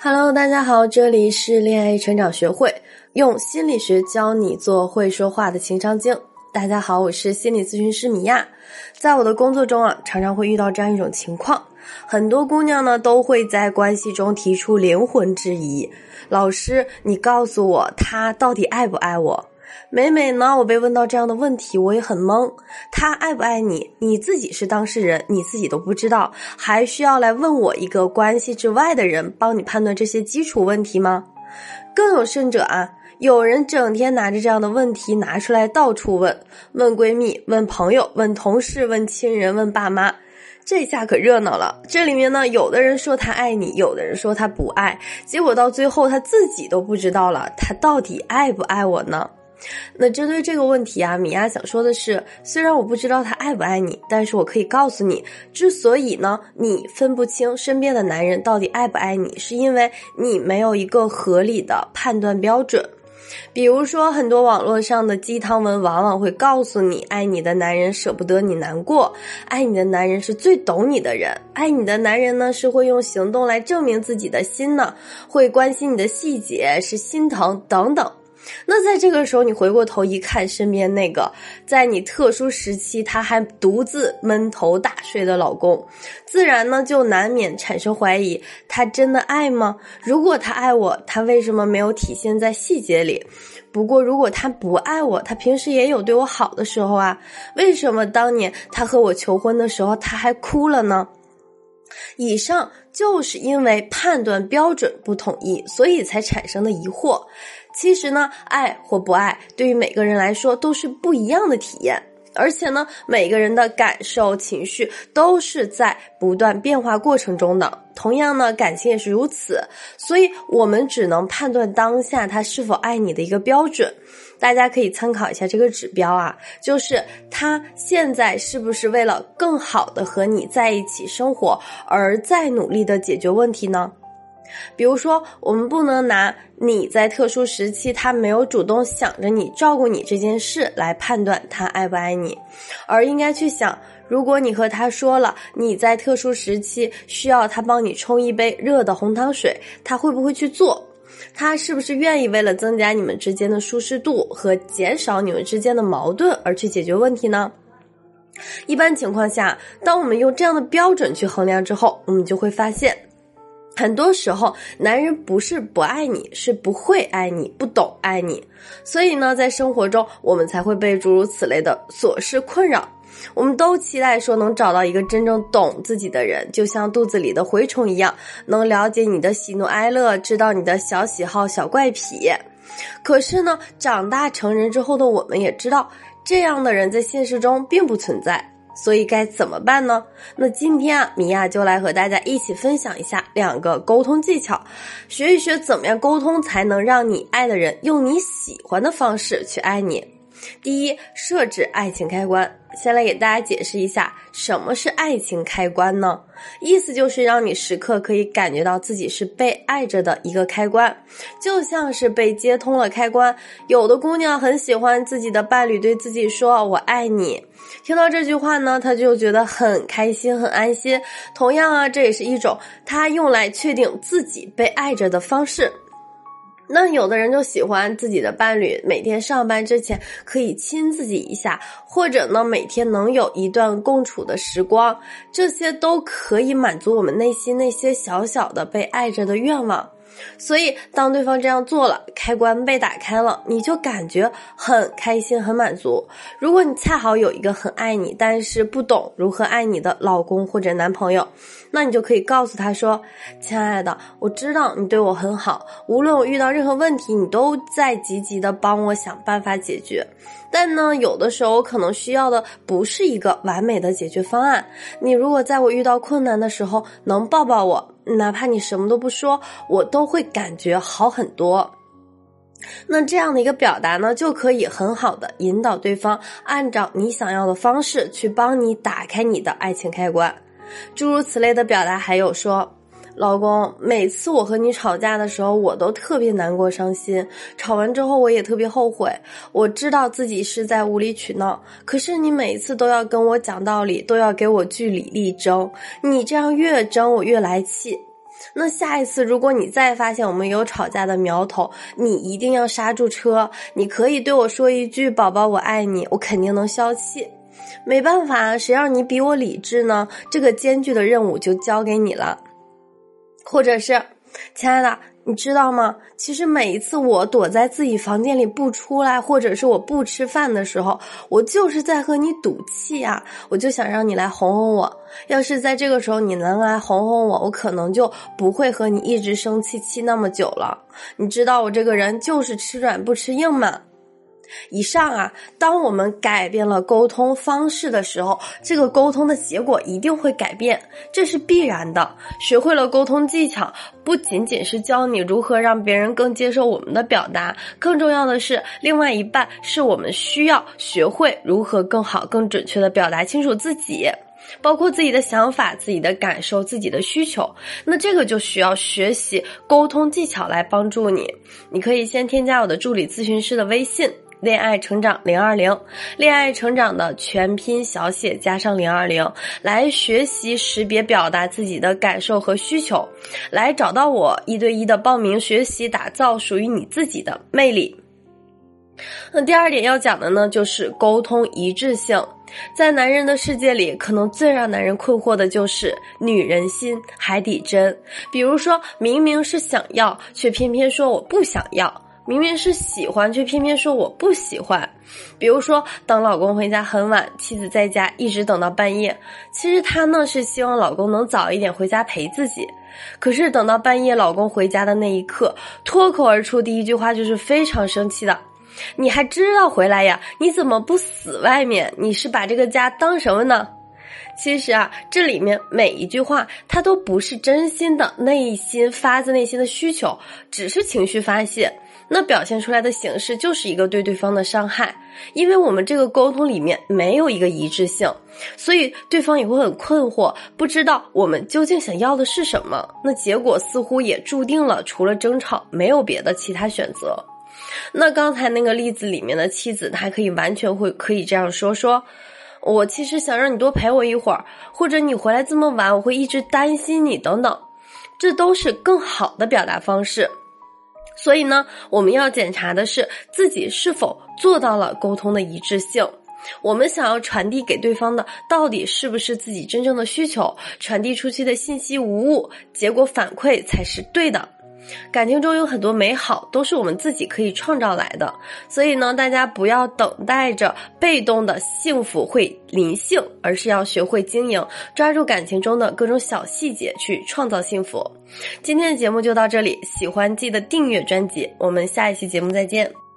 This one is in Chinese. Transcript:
Hello，大家好，这里是恋爱成长学会，用心理学教你做会说话的情商精。大家好，我是心理咨询师米娅。在我的工作中啊，常常会遇到这样一种情况，很多姑娘呢都会在关系中提出灵魂质疑：老师，你告诉我他到底爱不爱我？每每呢，我被问到这样的问题，我也很懵。他爱不爱你？你自己是当事人，你自己都不知道，还需要来问我一个关系之外的人帮你判断这些基础问题吗？更有甚者啊，有人整天拿着这样的问题拿出来到处问，问闺蜜，问朋友，问同事，问亲人，问爸妈，这下可热闹了。这里面呢，有的人说他爱你，有的人说他不爱，结果到最后他自己都不知道了，他到底爱不爱我呢？那针对这个问题啊，米娅想说的是，虽然我不知道他爱不爱你，但是我可以告诉你，之所以呢，你分不清身边的男人到底爱不爱你，是因为你没有一个合理的判断标准。比如说，很多网络上的鸡汤文往往会告诉你，爱你的男人舍不得你难过，爱你的男人是最懂你的人，爱你的男人呢是会用行动来证明自己的心呢，会关心你的细节，是心疼等等。那在这个时候，你回过头一看，身边那个在你特殊时期他还独自闷头大睡的老公，自然呢就难免产生怀疑：他真的爱吗？如果他爱我，他为什么没有体现在细节里？不过如果他不爱我，他平时也有对我好的时候啊，为什么当年他和我求婚的时候他还哭了呢？以上就是因为判断标准不统一，所以才产生的疑惑。其实呢，爱或不爱，对于每个人来说都是不一样的体验，而且呢，每个人的感受、情绪都是在不断变化过程中的。同样呢，感情也是如此，所以我们只能判断当下他是否爱你的一个标准。大家可以参考一下这个指标啊，就是他现在是不是为了更好的和你在一起生活而在努力的解决问题呢？比如说，我们不能拿你在特殊时期他没有主动想着你、照顾你这件事来判断他爱不爱你，而应该去想，如果你和他说了你在特殊时期需要他帮你冲一杯热的红糖水，他会不会去做？他是不是愿意为了增加你们之间的舒适度和减少你们之间的矛盾而去解决问题呢？一般情况下，当我们用这样的标准去衡量之后，我们就会发现。很多时候，男人不是不爱你，是不会爱你，不懂爱你。所以呢，在生活中，我们才会被诸如此类的琐事困扰。我们都期待说能找到一个真正懂自己的人，就像肚子里的蛔虫一样，能了解你的喜怒哀乐，知道你的小喜好、小怪癖。可是呢，长大成人之后的我们也知道，这样的人在现实中并不存在。所以该怎么办呢？那今天啊，米娅就来和大家一起分享一下两个沟通技巧，学一学怎么样沟通才能让你爱的人用你喜欢的方式去爱你。第一，设置爱情开关。先来给大家解释一下什么是爱情开关呢？意思就是让你时刻可以感觉到自己是被爱着的一个开关，就像是被接通了开关。有的姑娘很喜欢自己的伴侣对自己说“我爱你”，听到这句话呢，她就觉得很开心、很安心。同样啊，这也是一种她用来确定自己被爱着的方式。那有的人就喜欢自己的伴侣每天上班之前可以亲自己一下，或者呢每天能有一段共处的时光，这些都可以满足我们内心那些小小的被爱着的愿望。所以，当对方这样做了，开关被打开了，你就感觉很开心、很满足。如果你恰好有一个很爱你，但是不懂如何爱你的老公或者男朋友，那你就可以告诉他说：“亲爱的，我知道你对我很好，无论我遇到任何问题，你都在积极的帮我想办法解决。但呢，有的时候我可能需要的不是一个完美的解决方案。你如果在我遇到困难的时候能抱抱我。”哪怕你什么都不说，我都会感觉好很多。那这样的一个表达呢，就可以很好的引导对方按照你想要的方式去帮你打开你的爱情开关。诸如此类的表达还有说。老公，每次我和你吵架的时候，我都特别难过、伤心。吵完之后，我也特别后悔。我知道自己是在无理取闹，可是你每次都要跟我讲道理，都要给我据理力争。你这样越争，我越来气。那下一次如果你再发现我们有吵架的苗头，你一定要刹住车。你可以对我说一句“宝宝，我爱你”，我肯定能消气。没办法，谁让你比我理智呢？这个艰巨的任务就交给你了。或者是，亲爱的。你知道吗？其实每一次我躲在自己房间里不出来，或者是我不吃饭的时候，我就是在和你赌气啊！我就想让你来哄哄我。要是在这个时候你能来哄哄我，我可能就不会和你一直生气气那么久了。你知道我这个人就是吃软不吃硬嘛。以上啊，当我们改变了沟通方式的时候，这个沟通的结果一定会改变，这是必然的。学会了沟通技巧，不仅仅是教你如何让别人更接受我们的表达，更重要的是，另外一半是我们需要学会如何更好、更准确的表达清楚自己，包括自己的想法、自己的感受、自己的需求。那这个就需要学习沟通技巧来帮助你。你可以先添加我的助理咨询师的微信。恋爱成长零二零，恋爱成长的全拼小写加上零二零，来学习识别表达自己的感受和需求，来找到我一对一的报名学习，打造属于你自己的魅力。那第二点要讲的呢，就是沟通一致性。在男人的世界里，可能最让男人困惑的就是女人心海底针。比如说明明是想要，却偏偏说我不想要。明明是喜欢，却偏偏说我不喜欢。比如说，等老公回家很晚，妻子在家一直等到半夜。其实她呢是希望老公能早一点回家陪自己。可是等到半夜，老公回家的那一刻，脱口而出第一句话就是非常生气的：“你还知道回来呀？你怎么不死外面？你是把这个家当什么呢？”其实啊，这里面每一句话，它都不是真心的内心发自内心的需求，只是情绪发泄。那表现出来的形式就是一个对对方的伤害，因为我们这个沟通里面没有一个一致性，所以对方也会很困惑，不知道我们究竟想要的是什么。那结果似乎也注定了，除了争吵，没有别的其他选择。那刚才那个例子里面的妻子，她可以完全会可以这样说：说我其实想让你多陪我一会儿，或者你回来这么晚，我会一直担心你等等，这都是更好的表达方式。所以呢，我们要检查的是自己是否做到了沟通的一致性。我们想要传递给对方的，到底是不是自己真正的需求？传递出去的信息无误，结果反馈才是对的。感情中有很多美好，都是我们自己可以创造来的。所以呢，大家不要等待着被动的幸福会临幸，而是要学会经营，抓住感情中的各种小细节去创造幸福。今天的节目就到这里，喜欢记得订阅专辑，我们下一期节目再见。